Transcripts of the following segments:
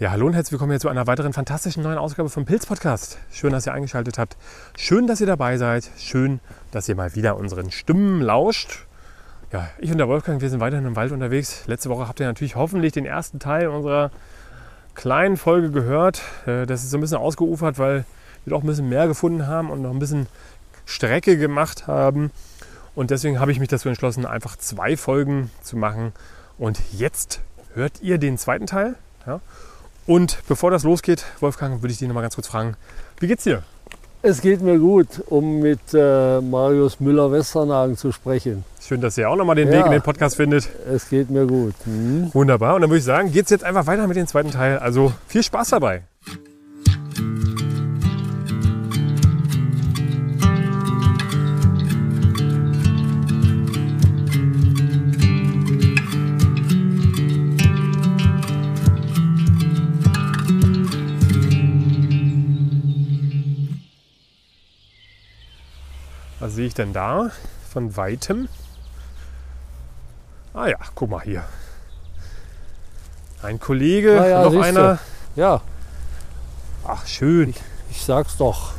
Ja, hallo und herzlich willkommen hier zu einer weiteren fantastischen neuen Ausgabe vom Pilz Podcast. Schön, dass ihr eingeschaltet habt. Schön, dass ihr dabei seid. Schön, dass ihr mal wieder unseren Stimmen lauscht. Ja, ich und der Wolfgang, wir sind weiterhin im Wald unterwegs. Letzte Woche habt ihr natürlich hoffentlich den ersten Teil unserer kleinen Folge gehört. Äh, das ist so ein bisschen ausgeufert, weil wir doch ein bisschen mehr gefunden haben und noch ein bisschen Strecke gemacht haben. Und deswegen habe ich mich dazu entschlossen, einfach zwei Folgen zu machen. Und jetzt hört ihr den zweiten Teil. Ja? Und bevor das losgeht, Wolfgang, würde ich dich noch mal ganz kurz fragen, wie geht's dir? Es geht mir gut, um mit äh, Marius Müller-Westernhagen zu sprechen. Schön, dass ihr auch noch mal den ja, Weg in den Podcast findet. Es geht mir gut. Mhm. Wunderbar. Und dann würde ich sagen, geht's jetzt einfach weiter mit dem zweiten Teil. Also viel Spaß dabei. Was sehe ich denn da von weitem? Ah ja, guck mal hier. Ein Kollege, ah ja, noch einer. Du. Ja. Ach, schön. Ich, ich sag's doch.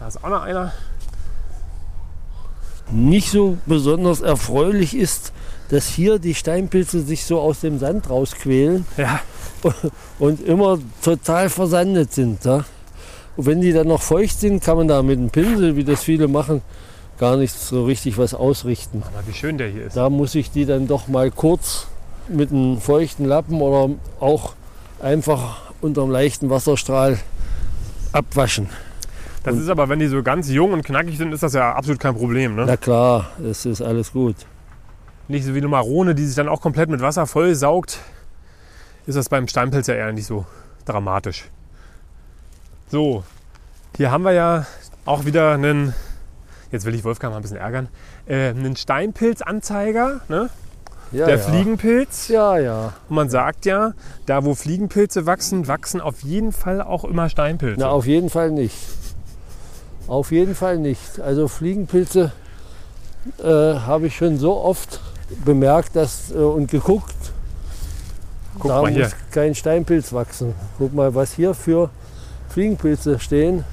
Da ist auch noch einer. Nicht so besonders erfreulich ist, dass hier die Steinpilze sich so aus dem Sand rausquälen. Ja. Und immer total versandet sind. Ja? Und wenn die dann noch feucht sind, kann man da mit einem Pinsel, wie das viele machen, gar nicht so richtig was ausrichten. Aber wie schön der hier ist. Da muss ich die dann doch mal kurz mit einem feuchten Lappen oder auch einfach unter einem leichten Wasserstrahl abwaschen. Das und ist aber, wenn die so ganz jung und knackig sind, ist das ja absolut kein Problem. Ne? Na klar, es ist alles gut. Nicht so wie eine Marone, die sich dann auch komplett mit Wasser voll saugt, ist das beim Steinpilz ja eher nicht so dramatisch. So, hier haben wir ja auch wieder einen, jetzt will ich Wolfgang mal ein bisschen ärgern, äh, einen Steinpilzanzeiger, ne? Ja, der ja. Fliegenpilz. Ja, ja. Und man sagt ja, da wo Fliegenpilze wachsen, wachsen auf jeden Fall auch immer Steinpilze. Na, auf jeden Fall nicht. Auf jeden Fall nicht. Also Fliegenpilze äh, habe ich schon so oft bemerkt dass, äh, und geguckt. Guck da mal hier. muss kein Steinpilz wachsen. Guck mal, was hier für Fliegenpilze stehen.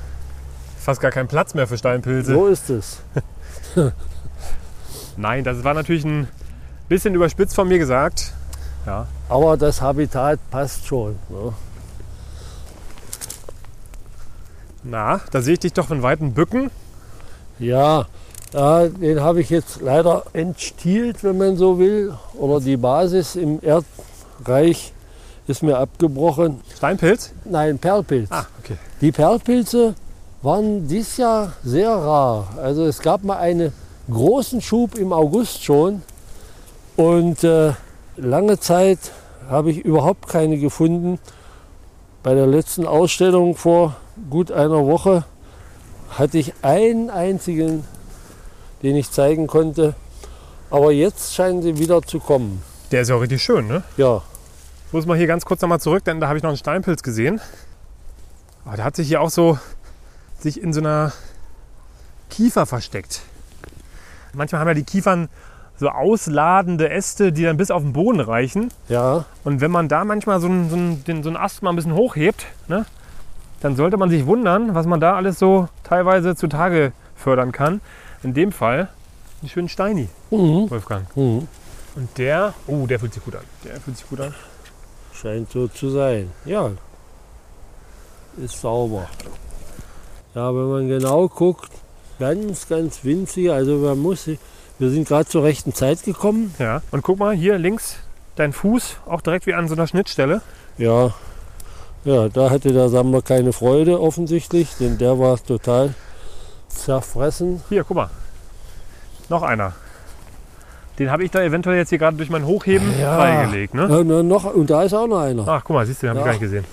Fast gar kein Platz mehr für Steinpilze. So ist es. Nein, das war natürlich ein bisschen überspitzt von mir gesagt. Ja. Aber das Habitat passt schon. Ne? Na, da sehe ich dich doch von weiten Bücken. Ja, ja den habe ich jetzt leider entstielt, wenn man so will. Oder die Basis im Erdreich ist mir abgebrochen. Steinpilz? Nein, Perlpilz. Ah, okay. Die Perlpilze waren dieses Jahr sehr rar. Also es gab mal einen großen Schub im August schon und äh, lange Zeit habe ich überhaupt keine gefunden. Bei der letzten Ausstellung vor gut einer Woche hatte ich einen einzigen, den ich zeigen konnte. Aber jetzt scheinen sie wieder zu kommen. Der ist ja auch richtig schön, ne? Ja, muss mal hier ganz kurz nochmal zurück, denn da habe ich noch einen Steinpilz gesehen. Aber der hat sich hier auch so sich in so einer Kiefer versteckt. Manchmal haben ja die Kiefern so ausladende Äste, die dann bis auf den Boden reichen. ja, Und wenn man da manchmal so einen, so einen, so einen Ast mal ein bisschen hochhebt, ne, dann sollte man sich wundern, was man da alles so teilweise zutage fördern kann. In dem Fall einen schönen Steini, mhm. Wolfgang. Mhm. Und der, oh, der fühlt sich gut an. Der fühlt sich gut an. Scheint so zu sein. Ja, ist sauber. Ja, wenn man genau guckt, ganz, ganz winzig. Also man muss, wir sind gerade zur rechten Zeit gekommen. Ja. Und guck mal, hier links dein Fuß, auch direkt wie an so einer Schnittstelle. Ja, ja, da hatte der Sammler keine Freude offensichtlich, denn der war total zerfressen. Hier, guck mal. Noch einer. Den habe ich da eventuell jetzt hier gerade durch mein Hochheben Ja. freigelegt. Ne? Ja, na, noch, und da ist auch noch einer. Ach, guck mal, siehst du, den habe ich Ja. gar nicht gesehen.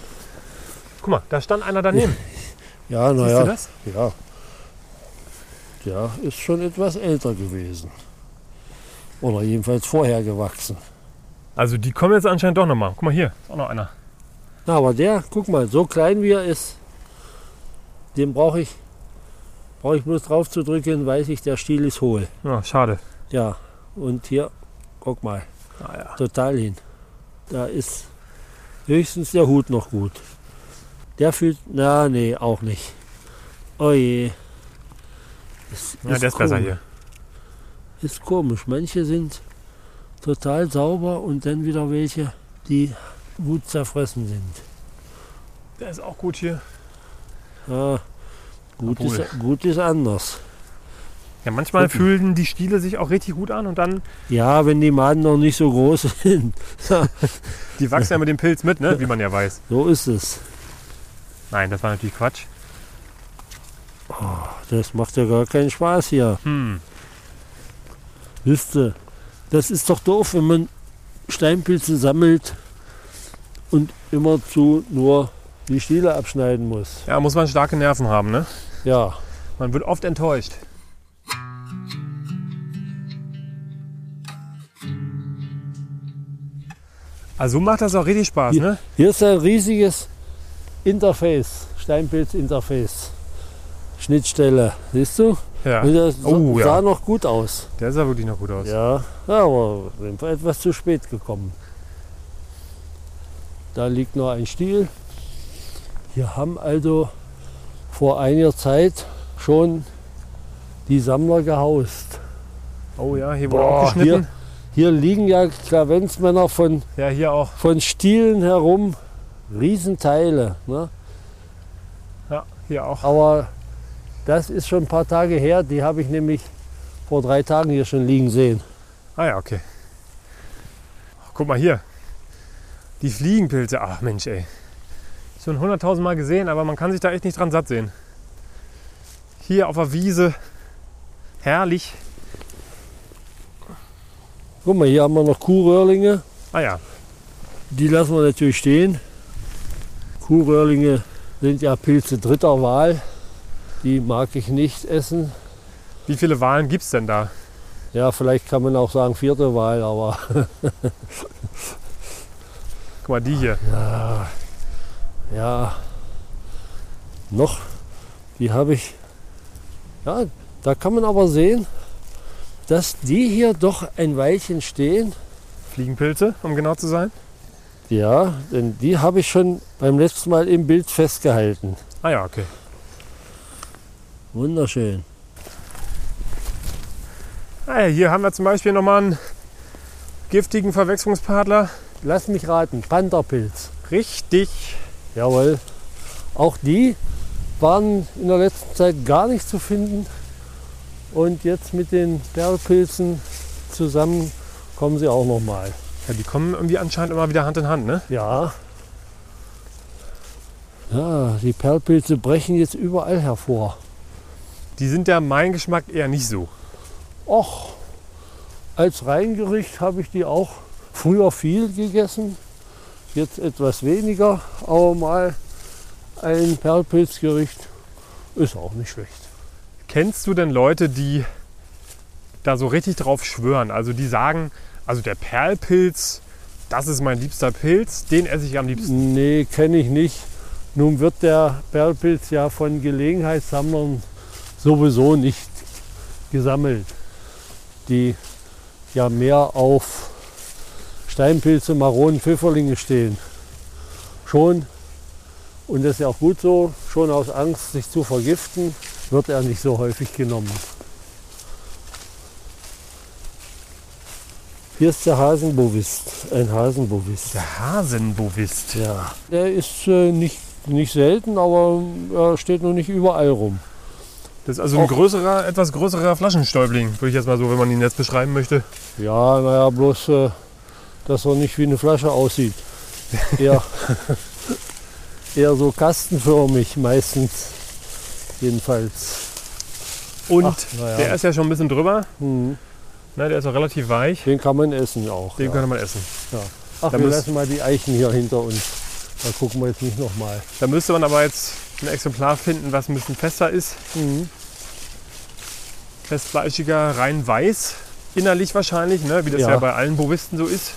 Guck mal, da stand einer daneben. Ja, Siehst naja. du das? Ja. Der ist schon etwas älter gewesen. Oder jedenfalls vorher gewachsen. Also die kommen jetzt anscheinend doch nochmal. Guck mal hier, ist auch noch einer. Na, aber der, guck mal, so klein wie er ist, den brauche ich, brauche ich bloß drauf zu drücken, weiß ich, der Stiel ist hohl. Ja, schade. Ja, und hier, guck mal, Ah, ja. total hin. Da ist Höchstens der Hut noch gut. Der fühlt, na nee, auch nicht. Oh je. Das Ja, der ist besser komisch. hier. Ist komisch. Manche sind total sauber und dann wieder welche, die gut zerfressen sind. Der ist auch gut hier. Ja, gut, Obwohl. ist, gut ist anders. Ja, manchmal Gucken. fühlen die Stiele sich auch richtig gut an und dann, Ja, wenn die Maden noch nicht so groß sind. die wachsen ja mit dem Pilz mit, ne? wie man ja weiß. so ist es. Nein, das war natürlich Quatsch. Das macht ja gar keinen Spaß hier. Hm. Wisst ihr, das ist doch doof, wenn man Steinpilze sammelt und immerzu nur die Stiele abschneiden muss. Ja, muss man starke Nerven haben, ne? Ja, Man wird oft enttäuscht. Also macht das auch richtig Spaß, Hier- ne? hier ist ein riesiges Interface, Steinpilz-Interface. Schnittstelle, siehst du? Ja. Und Das Oh, sah ja. noch gut aus. Der sah wirklich noch gut aus. Ja, ja, aber sind wir etwas zu spät gekommen. Da liegt noch ein Stiel. Hier haben also vor einiger Zeit schon die Sammler gehaust. Oh ja, hier wurde Boah, auch geschnitten. Hier liegen ja Klavenzmänner von, Ja, hier auch. von Stielen herum. Riesenteile. Ne? Ja, hier auch. Aber das ist schon ein paar Tage her. Die habe ich nämlich vor drei Tagen hier schon liegen sehen. Ah ja, okay. Guck mal hier. Die Fliegenpilze. Ach Mensch, ey. Schon hunderttausend Mal gesehen, aber man kann sich da echt nicht dran satt sehen. Hier auf der Wiese. Herrlich. Guck mal, hier haben wir noch Kuhröhrlinge. Ah ja. Die lassen wir natürlich stehen. Kuhröhrlinge sind ja Pilze dritter Wahl. Die mag ich nicht essen. Wie viele Wahlen gibt es denn da? Ja, vielleicht kann man auch sagen vierte Wahl, aber Guck mal, die hier. ja, ja, noch, die habe ich, ja, da kann man aber sehen, dass die hier doch ein Weilchen stehen. Fliegenpilze, um genau zu sein. Ja, denn die habe ich schon beim letzten Mal im Bild festgehalten. Ah ja, okay. Wunderschön. Ah ja, hier haben wir zum Beispiel nochmal einen giftigen Verwechslungspartner. Lass mich raten, Pantherpilz. Richtig. Jawohl. Auch die waren in der letzten Zeit gar nicht zu finden. Und jetzt mit den Perlpilzen zusammen kommen sie auch noch mal. Ja, die kommen irgendwie anscheinend immer wieder Hand in Hand, ne? Ja. Ja, die Perlpilze brechen jetzt überall hervor. Die sind ja mein Geschmack eher nicht so. Och, als Reingericht habe ich die auch früher viel gegessen. Jetzt etwas weniger, aber mal ein Perlpilzgericht ist auch nicht schlecht. Kennst du denn Leute, die da so richtig drauf schwören? Also die sagen, also der Perlpilz, das ist mein liebster Pilz, den esse ich am liebsten. Nee, kenne ich nicht. Nun wird der Perlpilz ja von Gelegenheitssammlern sowieso nicht gesammelt, die ja mehr auf Steinpilze, Maronen, Pfifferlinge stehen. Schon, und das ist ja auch gut so, schon aus Angst, sich zu vergiften, wird er nicht so häufig genommen. Hier ist der Hasenbovist, ein Hasenbovist. Der Hasenbovist. Ja, der ist äh, nicht, nicht selten, aber er steht noch nicht überall rum. Das ist also ein größerer, etwas größerer Flaschenstäubling, würde ich jetzt mal so, wenn man ihn jetzt beschreiben möchte. Ja, naja, bloß, äh, dass er nicht wie eine Flasche aussieht. Eher, eher so kastenförmig meistens. Jedenfalls. Und Ach, na ja. der ist ja schon ein bisschen drüber. Hm, Ne, der ist auch relativ weich. den kann man essen auch. Den ja. könnte man essen. Ach, da wir lassen mal die Eichen hier hinter uns. Da gucken wir jetzt nicht nochmal. Da müsste man aber jetzt ein Exemplar finden, was ein bisschen fester ist. Mhm. Festfleischiger, rein weiß. Innerlich wahrscheinlich, ne? wie das ja. Ja. bei allen Bovisten so ist.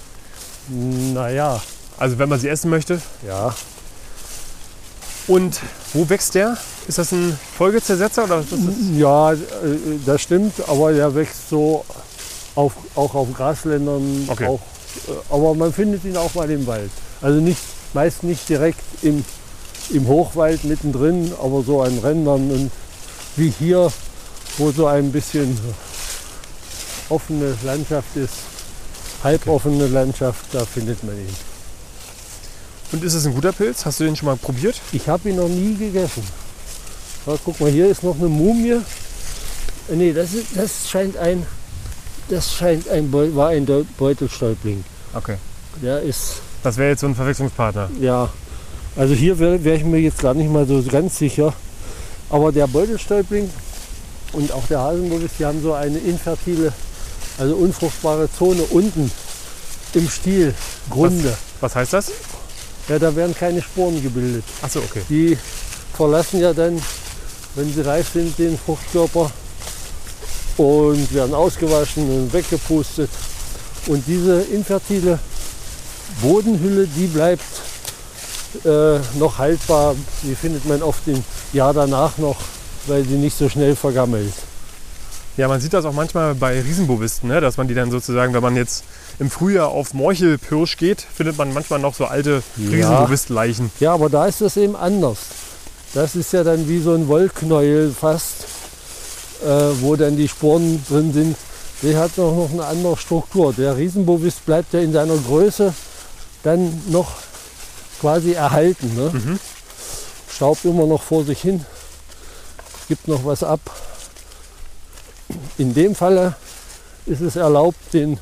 Naja, Also wenn man sie essen möchte. ja. Und wo wächst der? Ist das ein Folgezersetzer oder was ist das? Ja, äh, das stimmt, aber der wächst so auf, auch auf Grasländern. Okay. Auch, äh, aber man findet ihn auch mal im Wald. Also nicht, Meist nicht direkt im, im Hochwald mittendrin, aber so an Rändern und wie hier, wo so ein bisschen offene Landschaft ist, halboffene Landschaft, da findet man ihn. Und ist es ein guter Pilz? Hast du den schon mal probiert? Ich habe ihn noch nie gegessen. Ja, guck mal, hier ist noch eine Mumie. Äh, Nee, das, ist, das scheint ein, das scheint ein, Beu- war ein Beutelstäubling. Okay. Der ist, Das wäre jetzt so ein Verwechslungspartner. ja, also hier wäre wär ich mir jetzt gar nicht mal so ganz sicher. Aber der Beutelstäubling und auch der Haselnuss, die haben so eine infertile, also unfruchtbare Zone unten im Stiel, Grunde. Was heißt das? Ja, da werden keine Sporen gebildet. Achso, okay. Die verlassen ja dann, wenn sie reif sind, den Fruchtkörper und werden ausgewaschen und weggepustet. Und diese infertile Bodenhülle, die bleibt äh, noch haltbar. Die findet man oft im Jahr danach noch, weil sie nicht so schnell vergammelt. Ja, man sieht das auch manchmal bei Riesenbovisten, ne? dass man die dann sozusagen, wenn man jetzt im Frühjahr auf Morchelpirsch geht, findet man manchmal noch so alte Ja. Riesenbovist-Leichen. Ja, aber da ist das eben anders. Das ist ja dann wie so ein Wollknäuel fast, äh, wo dann die Sporen drin sind. Der hat noch, noch eine andere Struktur. Der Riesenbovis bleibt ja in seiner Größe dann noch quasi erhalten. Ne? Mhm. Staubt immer noch vor sich hin, gibt noch was ab. In dem Falle ist es erlaubt, den,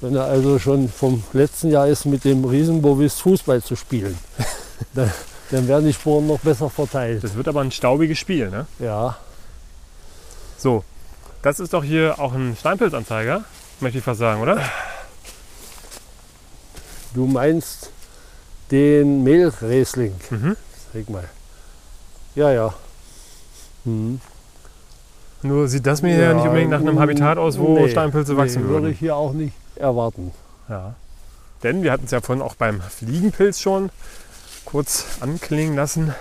wenn er also schon vom letzten Jahr ist, mit dem Riesenbovis Fußball zu spielen. dann, dann werden die Sporen noch besser verteilt. Das wird aber ein staubiges Spiel. Ne? Ja, So, das ist doch hier auch ein Steinpilzanzeiger, möchte ich fast sagen, oder? du meinst den Mehlriesling. Mhm. Sag mal. Ja, ja. Hm. Nur sieht das mir ja, nicht unbedingt nach einem Habitat aus, wo nee, Steinpilze wachsen nee, würde würden. ich hier auch nicht erwarten. Ja. Denn wir hatten es ja vorhin auch beim Fliegenpilz schon kurz anklingen lassen.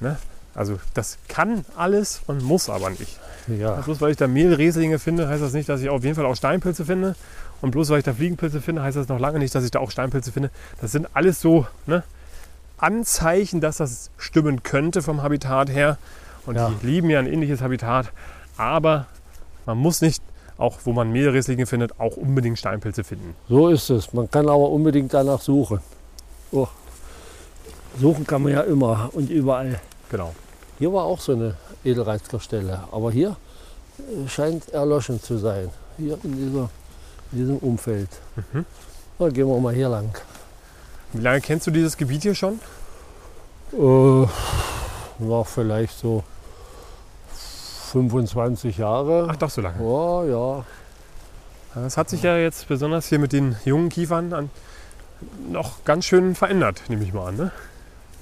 Ne? Also das kann alles und muss aber nicht. Ja, Bloß weil ich da Mehlrieslinge finde, heißt das nicht, dass ich auf jeden Fall auch Steinpilze finde. Und bloß weil ich da Fliegenpilze finde, heißt das noch lange nicht, dass ich da auch Steinpilze finde. Das sind alles so ne, Anzeichen, dass das stimmen könnte vom Habitat her. Und Ja. die lieben ja ein ähnliches Habitat. Aber man muss nicht, auch wo man Mehlrieslinge findet, auch unbedingt Steinpilze finden. so ist es. Man kann aber unbedingt danach suchen. Oh. Suchen kann man ja immer und überall. Genau. Hier war auch so eine Edelreizkerstelle, aber hier äh, scheint erloschen zu sein. Hier in, dieser, in diesem Umfeld. Mhm. Na, gehen wir mal hier lang. Wie lange kennst du dieses Gebiet hier schon? Äh, war vielleicht so 25 Jahre. Ach doch, so lange. Ja, ja. Das hat sich ja jetzt besonders hier mit den jungen Kiefern an, noch ganz schön verändert, nehme ich mal an. Ne?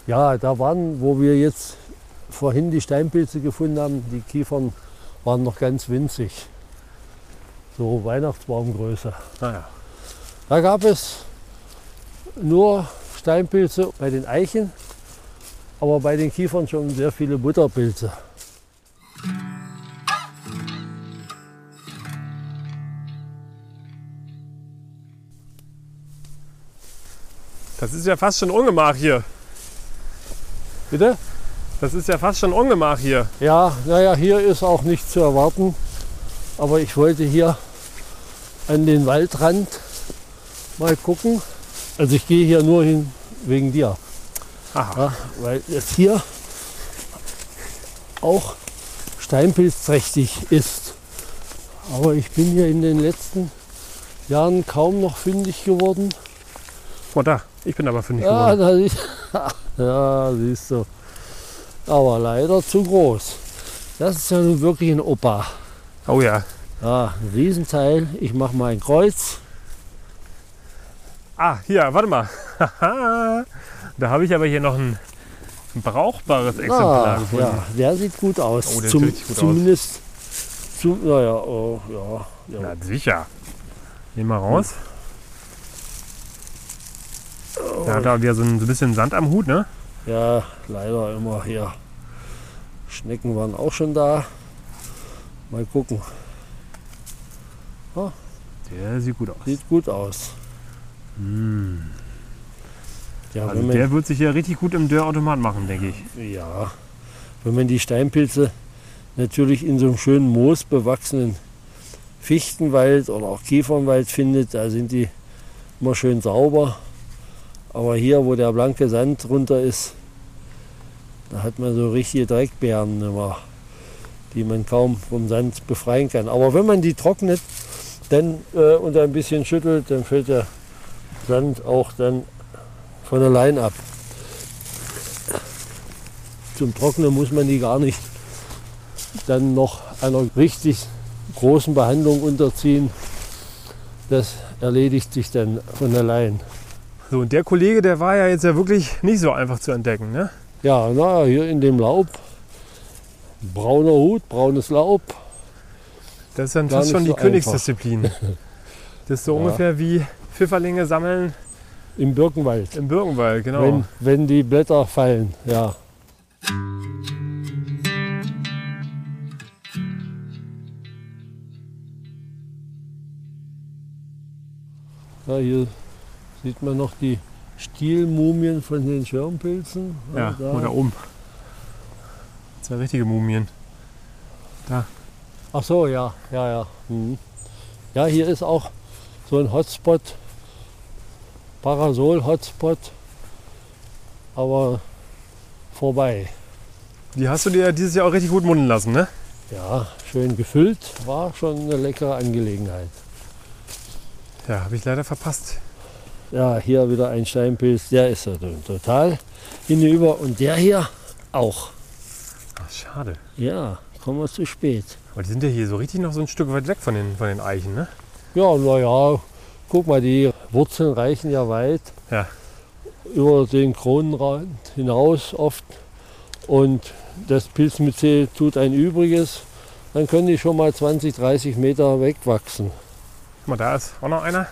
Ja, da waren, wo wir jetzt vorhin die Steinpilze gefunden haben, die Kiefern waren noch ganz winzig. So Weihnachtsbaumgröße. Naja. Da gab es nur Steinpilze bei den Eichen, aber bei den Kiefern schon sehr viele Butterpilze. Das ist ja fast schon Ungemach hier. Bitte? Das ist ja fast schon Ungemach hier. Ja, naja, hier ist auch nichts zu erwarten. Aber ich wollte hier an den Waldrand mal gucken. Also ich gehe hier nur hin wegen dir. Ja, weil es hier auch steinpilzträchtig ist. Aber ich bin hier in den letzten Jahren kaum noch fündig geworden. Oh, da. Ich bin aber fündig Ja, geworden. sie- ja, siehst du. Aber leider zu groß. Das ist ja nun wirklich ein Opa. Oh ja. Ja, ein Riesenteil. Ich mache mal ein Kreuz. Ah, hier, warte mal. da habe ich aber hier noch ein brauchbares Exemplar Ah, gefunden. ja, der sieht gut aus. Oh, der Zum, sieht gut aus. zumindest Zu, naja, oh, ja, ja. Na sicher. Nehmen wir raus. Der hat da wieder so ein, so ein bisschen Sand am Hut, ne? Ja, leider immer hier. Schnecken waren auch schon da. Mal gucken. Der sieht gut aus. Sieht gut aus. Ja, Also man, der wird sich ja richtig gut im Dörrautomat machen, denke ich. ja, wenn man die Steinpilze natürlich in so einem schönen moosbewachsenen Fichtenwald oder auch Kiefernwald findet, da sind die immer schön sauber. Aber hier, wo der blanke Sand runter ist, da hat man so richtige Dreckbeeren immer, die man kaum vom Sand befreien kann. Aber wenn man die trocknet dann, äh, und ein bisschen schüttelt, dann fällt der Sand auch dann von allein ab. Zum Trocknen muss man die gar nicht dann noch einer richtig großen Behandlung unterziehen. Das erledigt sich dann von allein. So, und der Kollege, der war ja jetzt ja wirklich nicht so einfach zu entdecken, ne? Ja, na, hier in dem Laub. Brauner Hut, braunes Laub. Das ist dann fast schon die so Königsdisziplin. Das ist so Ja. ungefähr wie Pfifferlinge sammeln Im Birkenwald. im Birkenwald, genau. Wenn, wenn die Blätter fallen, ja. Ja, hier sieht man noch die Stielmumien von den Schirmpilzen. ja, da. oder oben. Zwei richtige Mumien. Ach so, ja, ja, ja. Mhm. Ja, hier ist auch so ein Hotspot, Parasol-Hotspot, aber vorbei. Die hast du dir ja dieses Jahr auch richtig gut munden lassen, ne? Ja, schön gefüllt, war schon eine leckere Angelegenheit. Ja, habe ich leider verpasst. Ja, hier wieder ein Steinpilz, der ist ja total hinüber und der hier auch. Ach, schade. Ja, kommen wir zu spät. Aber die sind ja hier so richtig noch so ein Stück weit weg von den, von den Eichen, ne? Ja, naja, guck mal, die Wurzeln reichen ja weit. Ja. Über den Kronenrand hinaus oft. Und das Pilzmyzel tut ein Übriges. Dann können die schon mal 20, 30 Meter wegwachsen. Guck mal, da ist auch noch einer.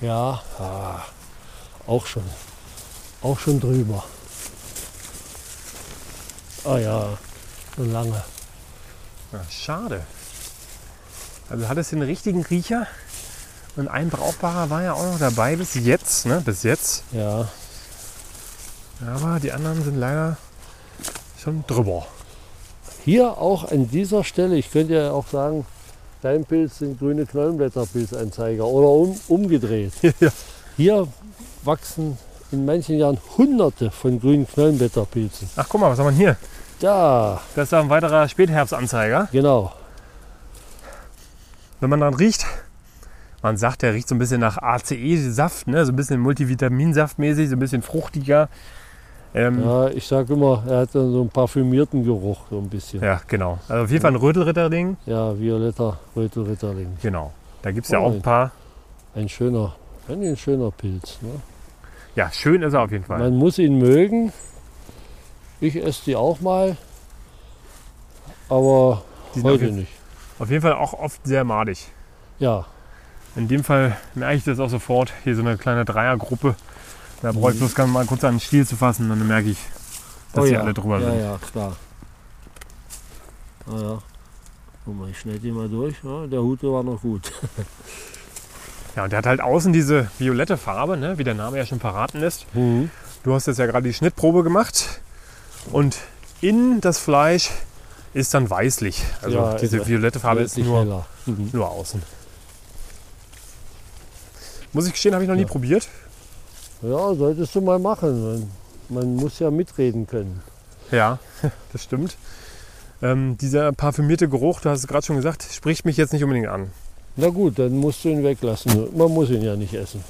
Ja, ah, auch schon. Auch schon drüber. Ah ja, schon lange. Ja, schade. Also hat es den richtigen Riecher. Und ein brauchbarer war ja auch noch dabei bis jetzt, ne? Bis jetzt. Ja, Aber die anderen sind leider schon drüber. hier auch an dieser Stelle, ich könnte ja auch sagen, Steinpilz sind grüne Knollenblätterpilzanzeiger oder um, umgedreht. Ja. Hier wachsen in manchen Jahren hunderte von grünen Knollenblätterpilzen. Ach, guck mal, was haben wir hier? Da, Das ist ein weiterer Spätherbstanzeiger. genau. Wenn man dran riecht, man sagt, der riecht so ein bisschen nach ACE-Saft, ne? so ein bisschen Multivitaminsaftmäßig, so ein bisschen fruchtiger. Ähm, ja. Ja, ich sage immer, er hat dann so einen parfümierten Geruch, so ein bisschen. Ja, genau. Also auf jeden Fall ein Rötelritterling. violetter Rötelritterling. Genau. Da gibt es ja Oh, auch ein paar. Ein schöner, ein schöner Pilz. Ne? Ja, schön ist er auf jeden Fall. Man muss ihn mögen. Ich esse die auch mal, aber Die sind auf heute jeden, nicht. auf jeden Fall auch oft sehr madig. Ja, In dem Fall merke ich das auch sofort. Hier so eine kleine Dreiergruppe. Da brauche ich Mhm. bloß ganz mal kurz an den Stiel zu fassen, dann merke ich, dass oh die ja. alle drüber ja, sind. Ja, klar. Ah ja. Guck mal, ich schneide die mal durch. Ja, der Hut der war noch gut. Ja, und der hat halt außen diese violette Farbe, ne? wie der Name ja schon verraten lässt. Mhm. Du hast jetzt ja gerade die Schnittprobe gemacht und in das Fleisch ist dann weißlich. Also Ja, diese violette Farbe ist nur. Mhm. nur außen. Muss ich gestehen, habe ich noch nie probiert. Ja, solltest du mal machen. Man, man muss ja mitreden können. Ja, das stimmt. Ähm, dieser parfümierte Geruch, du hast es gerade schon gesagt, spricht mich jetzt nicht unbedingt an. Na gut, dann musst du ihn weglassen. Man muss ihn ja nicht essen.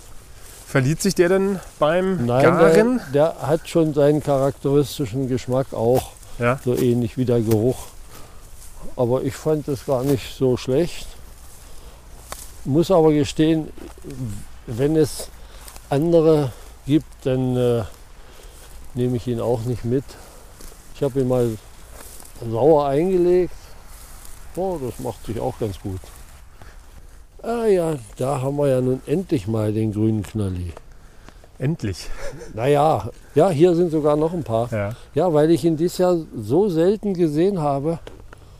Verliert sich der denn beim Nein, Garen? der, der hat schon seinen charakteristischen Geschmack auch. Ja. So ähnlich wie der Geruch. Aber ich fand das gar nicht so schlecht. Muss aber gestehen, wenn es andere gibt, dann äh, nehme ich ihn auch nicht mit. Ich habe ihn mal sauer eingelegt. Oh, das macht sich auch ganz gut. Ah ja, da haben wir ja nun endlich mal den grünen Knalli. Endlich. Naja, ja, hier sind sogar noch ein paar. Ja. Ja, weil ich ihn dieses Jahr so selten gesehen habe.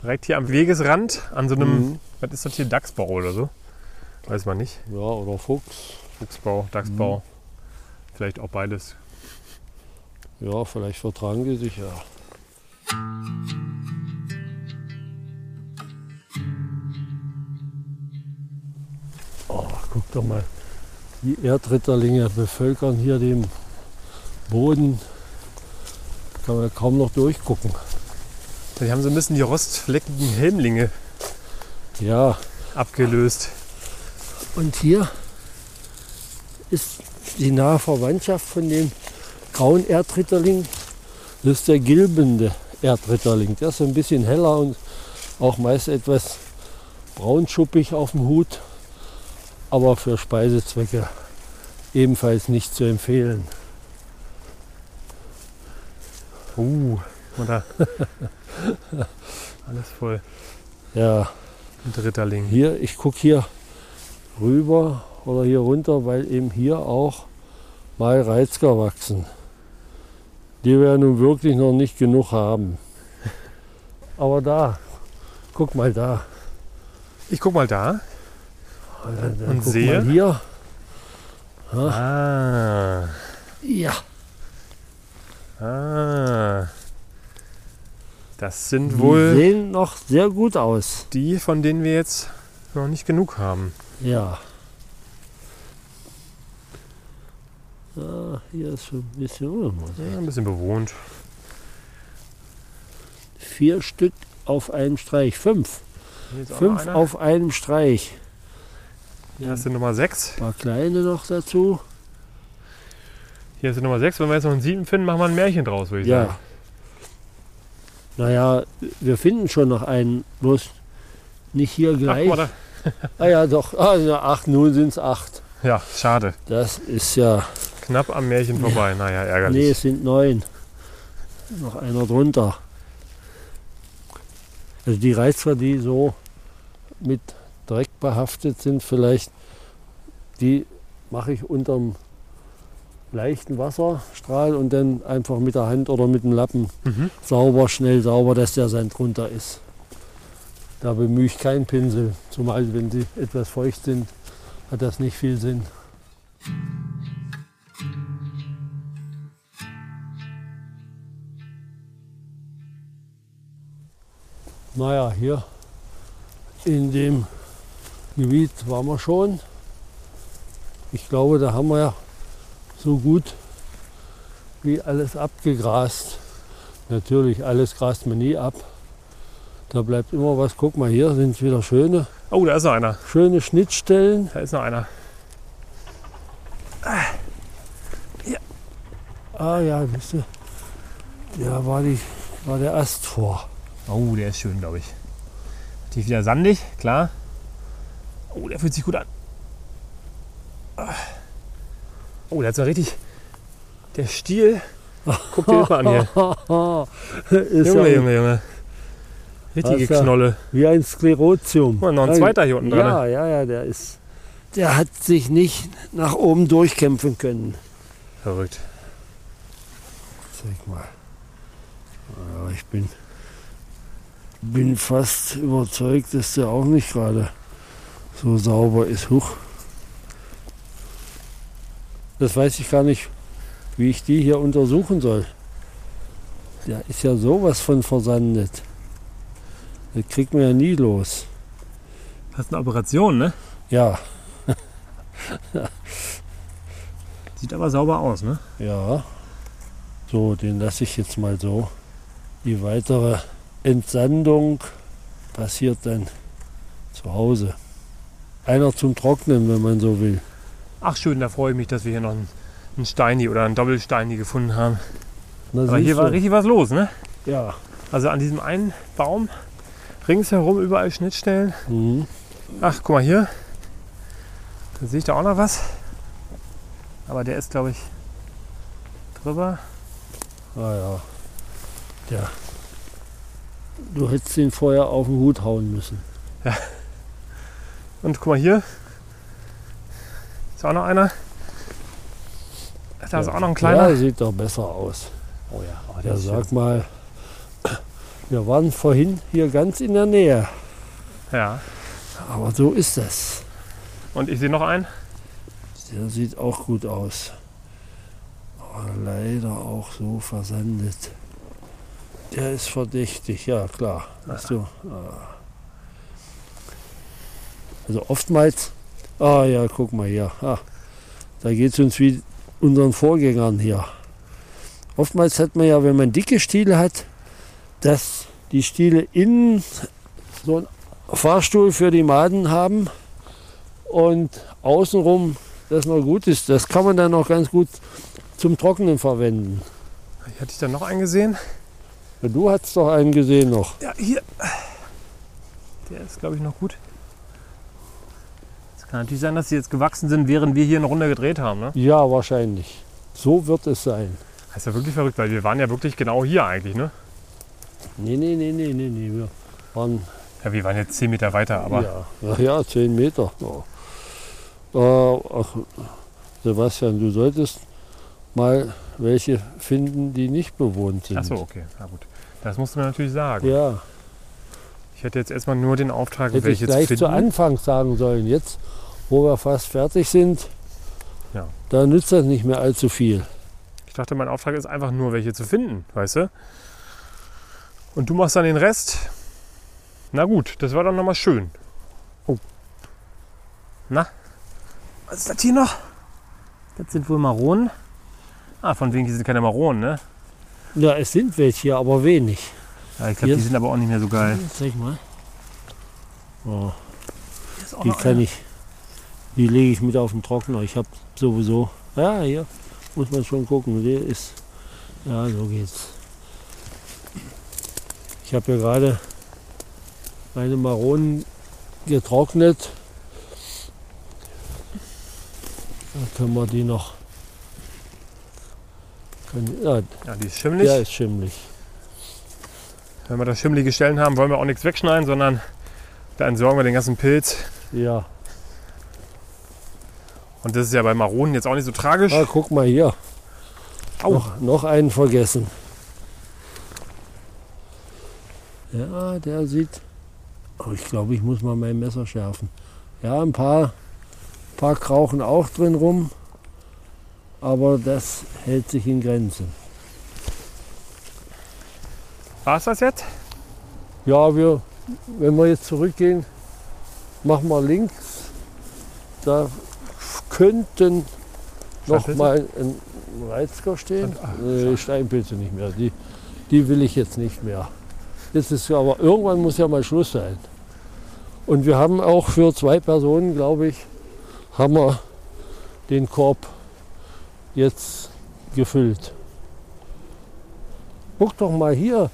Direkt hier am Wegesrand an so einem, Mhm. was ist das hier, Dachsbau oder so? Weiß man nicht. Ja, oder Fuchs. Fuchsbau, Dachsbau. Vielleicht auch beides. Ja, vielleicht vertragen die sich ja. Oh, guck doch mal. Die Erdritterlinge bevölkern hier den Boden. Kann man kaum noch durchgucken. Die haben so ein bisschen die rostfleckigen Helmlinge Ja, abgelöst. und hier ist die nahe Verwandtschaft von dem grauen Erdritterling. Das ist der gilbende Erdritterling. Der ist so ein bisschen heller und auch meist etwas braunschuppig auf dem Hut, aber für Speisezwecke ebenfalls nicht zu empfehlen. Uh, da. Alles voll Ja, mit Ritterling. hier, ich gucke hier rüber oder hier runter, weil eben hier auch mal Reizker wachsen. Die wir nun wirklich noch nicht genug haben. Aber da, guck mal da. Ich guck mal da. Dann, dann Und guck sehe? Mal hier. Ah. Ja, Ah. Das sind die wohl sehen noch sehr gut aus. die, von denen wir jetzt noch nicht genug haben. Ja. Ah, hier ist schon ein bisschen unruhig. Ja, ein bisschen bewohnt. Vier Stück auf einem Streich. Fünf. Ist Fünf auf einem Streich. Hier hast du Nummer 6. Ein paar kleine noch dazu. Hier ist die Nummer 6. Wenn wir jetzt noch einen 7 finden, machen wir ein Märchen draus, würde ich Ja. sagen. Naja, wir finden schon noch einen. Bloß nicht hier Ach, gleich. mal ah ja, doch. Ah, ja, acht, nun sind es acht. Ja, schade. Das ist ja. Knapp am Märchen vorbei. Naja, Nee, ärgerlich. es sind neun. Noch einer drunter. Also die Reizer, die so mit Dreck behaftet sind, vielleicht, die mache ich unterm leichten Wasserstrahl und dann einfach mit der Hand oder mit dem Lappen Mhm. sauber, schnell sauber, dass der Sand runter ist. Da bemühe ich keinen Pinsel, zumal wenn sie etwas feucht sind, hat das nicht viel Sinn. Naja, hier in dem Gebiet waren wir schon. Ich glaube, da haben wir ja so gut wie alles abgegrast. Natürlich, alles grast man nie ab. Da bleibt immer was. Guck mal, hier sind wieder schöne, Oh, da ist noch einer. schöne Schnittstellen. Da ist noch einer. Ah ja, siehst du, da war, die, war der Ast vor. Oh, der ist schön, glaube ich. Natürlich wieder sandig, klar. Oh, der fühlt sich gut an. Oh, der hat so richtig. Der Stiel. Guck dir das mal an hier. ist Junge, ja Junge, Junge. Richtige ja- Knolle. wie ein Sklerotium. Mal, noch ein zweiter hier unten dran. Ja, ja, ja, der ist. Der hat sich nicht nach oben durchkämpfen können. Verrückt. Zeig mal. Ja, ich bin, bin fast überzeugt, dass der auch nicht gerade so sauber ist. Huch. Das weiß ich gar nicht, wie ich die hier untersuchen soll. Der ist ja sowas von versandet. Das kriegt man ja nie los. Hast eine Operation, ne? Ja, Sieht aber sauber aus, ne? ja. So, den lasse ich jetzt mal so. Die weitere Entsandung passiert dann zu Hause. Einer zum Trocknen, wenn man so will. Ach schön, da freue ich mich, dass wir hier noch einen, einen Steini oder einen Doppelsteini gefunden haben. Na, Aber hier war du? richtig was los, ne? Ja. Also an diesem einen Baum ringsherum überall Schnittstellen. Mhm. Ach, guck mal hier. Da sehe ich da auch noch was. Aber der ist, glaube ich, drüber. Ah ja. Der. Du hättest den vorher auf den Hut hauen müssen. Und guck mal hier. Ist auch noch einer. Da ist Ja. auch noch ein kleiner. Der sieht doch besser aus. Oh ja, oh, Ja, sag mal. Wir waren vorhin hier ganz in der Nähe. Ja. Aber so ist das. Und ich sehe noch einen. Der sieht auch gut aus. leider auch so versandet. Der ist verdächtig, ja klar. Weißt du, ah. Also oftmals, ah ja, guck mal hier, ah, da geht es uns wie unseren Vorgängern hier. Oftmals hat man ja, wenn man dicke Stiele hat, dass die Stiele innen so einen Fahrstuhl für die Maden haben und außenrum das noch gut ist. Das kann man dann auch ganz gut zum Trocknen verwenden. Hatte ich da noch einen gesehen? Du hast doch einen gesehen noch. Ja, hier. Der ist, glaube ich, noch gut. Es kann natürlich sein, dass sie jetzt gewachsen sind, während wir hier eine Runde gedreht haben. Ne? Ja, wahrscheinlich. So wird es sein. Das ist ja wirklich verrückt, weil wir waren ja wirklich genau hier eigentlich. Ne? Nee, nee, nee, nee, nee, nee. Wir waren Ja, wir waren jetzt 10 Meter weiter, aber ja, ja, ja, 10 Meter. Ja. Äh, ach, Sebastian, du solltest mal welche finden, die nicht bewohnt sind. Ach so, okay, na gut. Das musst du mir natürlich sagen. Ja, Ich hätte jetzt erstmal nur den Auftrag, hätte ich welche zu gleich zu finden. Anfang sagen sollen. Jetzt, wo wir fast fertig sind, Ja. da nützt das nicht mehr allzu viel. Ich dachte, mein Auftrag ist einfach nur, welche zu finden, weißt du? Und du machst dann den Rest. Na gut, das war doch nochmal schön. Oh. Na? Was ist das hier noch? Das sind wohl Maronen. Ah, von wegen, die sind keine Maronen, ne? Ja, es sind welche hier, aber wenig. Ja, ich glaube, Hier? die sind aber auch nicht mehr so geil. Zeig mal. Oh, Hier ist auch die noch kann eine. ich, die lege ich mit auf den Trockner. Ich habe sowieso, ja, hier muss man schon gucken. Der ist, ja, so geht's. Ich habe ja gerade meine Maronen getrocknet. Dann können wir die noch. Können, ja, Ja, die ist schimmelig. der ist schimmelig. Wenn wir da schimmelige Stellen haben, wollen wir auch nichts wegschneiden, sondern da entsorgen wir den ganzen Pilz. Ja. Und das ist ja bei Maronen jetzt auch nicht so tragisch. Ah, guck mal hier. Au. Noch, noch einen vergessen. Ja, der sieht. Oh, ich glaube, ich muss mal mein Messer schärfen. Ja, ein paar, paar krauchen auch drin rum. Aber das hält sich in Grenzen. War es das jetzt? Ja, wir, wenn wir jetzt zurückgehen, machen wir links. Da könnten noch mal ein Reizker stehen. Nee, Steinpilze nicht mehr. Die, die will ich jetzt nicht mehr. Jetzt ist aber irgendwann muss ja mal Schluss sein. Und wir haben auch für zwei Personen, glaube ich, haben wir den Korb jetzt gefüllt. Guck doch mal hier.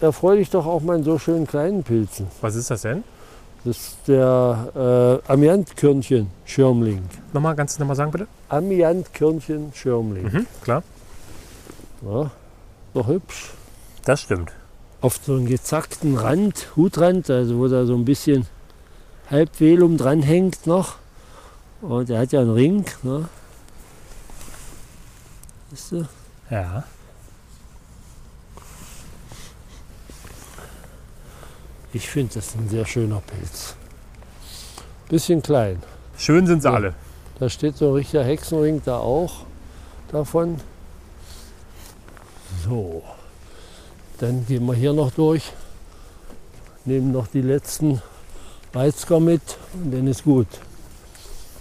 Erfreu dich doch auch in so schönen kleinen Pilzen. Was ist das denn? Das ist der äh, Amiantkirnchen-Schirmling. Nochmal, kannst du nochmal sagen, bitte? Amiantkirnchen-Schirmling. Mhm, klar. Ja, doch hübsch. Das stimmt. Auf so einen gezackten Rand, Hutrand, also wo da so ein bisschen Halbvelum dran hängt noch. Und er hat ja einen Ring. Ne? Siehst du? Ja. Ich finde, das ist ein sehr schöner Pilz. Bisschen klein. Schön sind sie Ja. alle. Da steht so ein richtiger Hexenring da auch davon. So, dann gehen wir hier noch durch, nehmen noch die letzten Weizker mit und dann ist gut.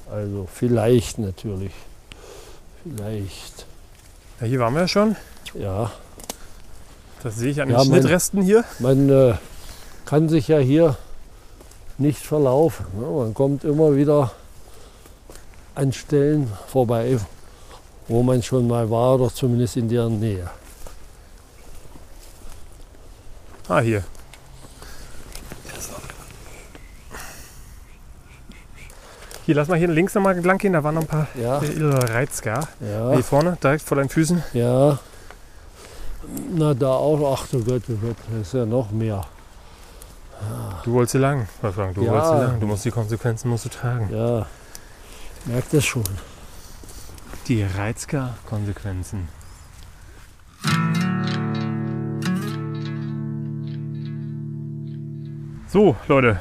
Also vielleicht natürlich. Vielleicht. Ja, hier waren wir ja schon. Ja, Das sehe ich an Ja, den mein- Schnittresten hier. man äh, kann sich ja hier nicht verlaufen. Ne? Man kommt immer wieder an Stellen vorbei, wo man schon mal war oder zumindest in deren Nähe. Ah, hier. Hier, lass mal hier links nochmal lang gehen. Da waren noch ein paar Ja, Reizger. ja, Hier vorne, direkt vor deinen Füßen. ja. Na, da auch. Ach du Gott, du Gott, das ist ja noch mehr. Du wolltest hier lang. Wolfgang, Du Ja. wolltest hier lang. Du musst die Konsequenzen musst du tragen. Ja, merkt das schon. Die Reizker-Konsequenzen. So, Leute.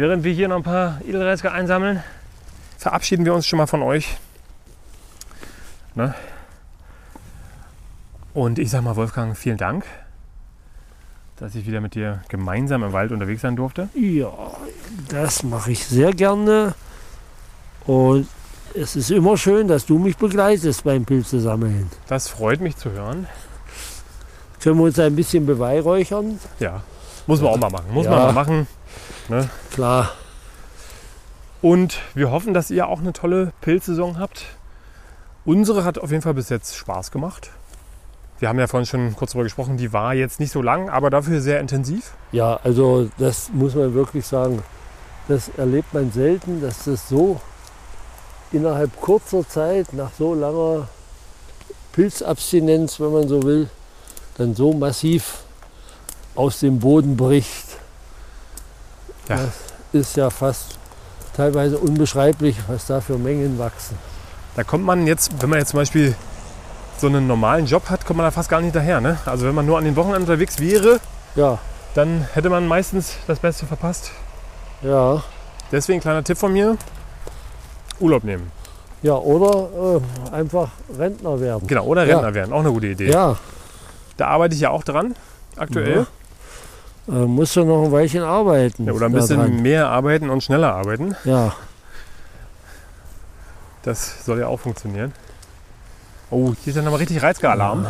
Während wir hier noch ein paar Edelreizker einsammeln, verabschieden wir uns schon mal von euch. Ne? Und ich sag mal, Wolfgang, vielen Dank, dass ich wieder mit dir gemeinsam im Wald unterwegs sein durfte. Ja, das mache ich sehr gerne. Und es ist immer schön, dass du mich begleitest beim Pilze sammeln. Das freut mich zu hören. Können wir uns ein bisschen beweihräuchern? Ja, muss man auch mal machen. Muss Ja. man mal machen. Ne? Klar. Und wir hoffen, dass ihr auch eine tolle Pilzsaison habt. Unsere hat auf jeden Fall bis jetzt Spaß gemacht. Wir haben ja vorhin schon kurz darüber gesprochen, die war jetzt nicht so lang, aber dafür sehr intensiv. Ja, also das muss man wirklich sagen. Das erlebt man selten, dass das so innerhalb kurzer Zeit, nach so langer Pilzabstinenz, wenn man so will, dann so massiv aus dem Boden bricht. Ja. Das ist ja fast teilweise unbeschreiblich, was da für Mengen wachsen. Da kommt man jetzt, wenn man jetzt zum Beispiel so einen normalen Job hat, kommt man da fast gar nicht daher. Ne? Also wenn man nur an den Wochenenden unterwegs wäre, Ja, dann hätte man meistens das Beste verpasst. ja, Deswegen kleiner Tipp von mir, Urlaub nehmen. ja, oder äh, einfach Rentner werden. Genau, oder Ja. Rentner werden, auch eine gute Idee. Ja, Da arbeite ich ja auch dran, aktuell. Äh, musst du noch ein Weilchen arbeiten. Ja, oder ein bisschen dran. mehr arbeiten und schneller arbeiten. Ja, Das soll ja auch funktionieren. Oh, hier ist ja nochmal richtig Reizgeralarm.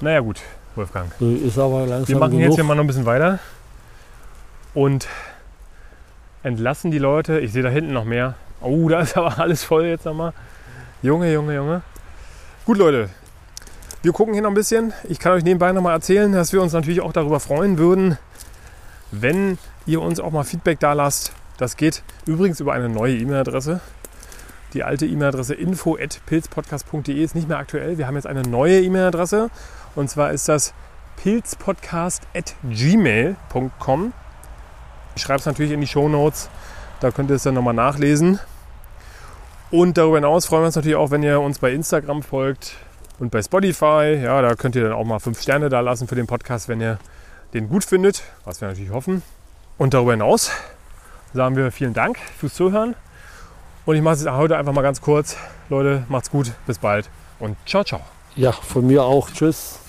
Naja gut, Wolfgang. ist aber langsam Wir machen genug. jetzt hier mal noch ein bisschen weiter und entlassen die Leute. Ich sehe da hinten noch mehr. Oh, da ist aber alles voll jetzt nochmal. Junge, Junge, Junge. Gut, Leute. Wir gucken hier noch ein bisschen. Ich kann euch nebenbei nochmal erzählen, dass wir uns natürlich auch darüber freuen würden, wenn ihr uns auch mal Feedback da lasst. Das geht übrigens über eine neue E-Mail-Adresse. Die alte E-Mail-Adresse info.pilzpodcast.de ist nicht mehr aktuell. Wir haben jetzt eine neue E-Mail-Adresse. Und zwar ist das pilzpodcast.gmail.com. Ich schreibe es natürlich in die Show Notes. Da könnt ihr es dann nochmal nachlesen. Und darüber hinaus freuen wir uns natürlich auch, wenn ihr uns bei Instagram folgt und bei Spotify. Ja, da könnt ihr dann auch mal fünf Sterne da lassen für den Podcast, wenn ihr den gut findet, was wir natürlich hoffen. Und darüber hinaus sagen wir vielen Dank fürs Zuhören. Und ich mache es heute einfach mal ganz kurz. Leute, macht's gut, bis bald und ciao, ciao. Ja, von mir auch. Tschüss.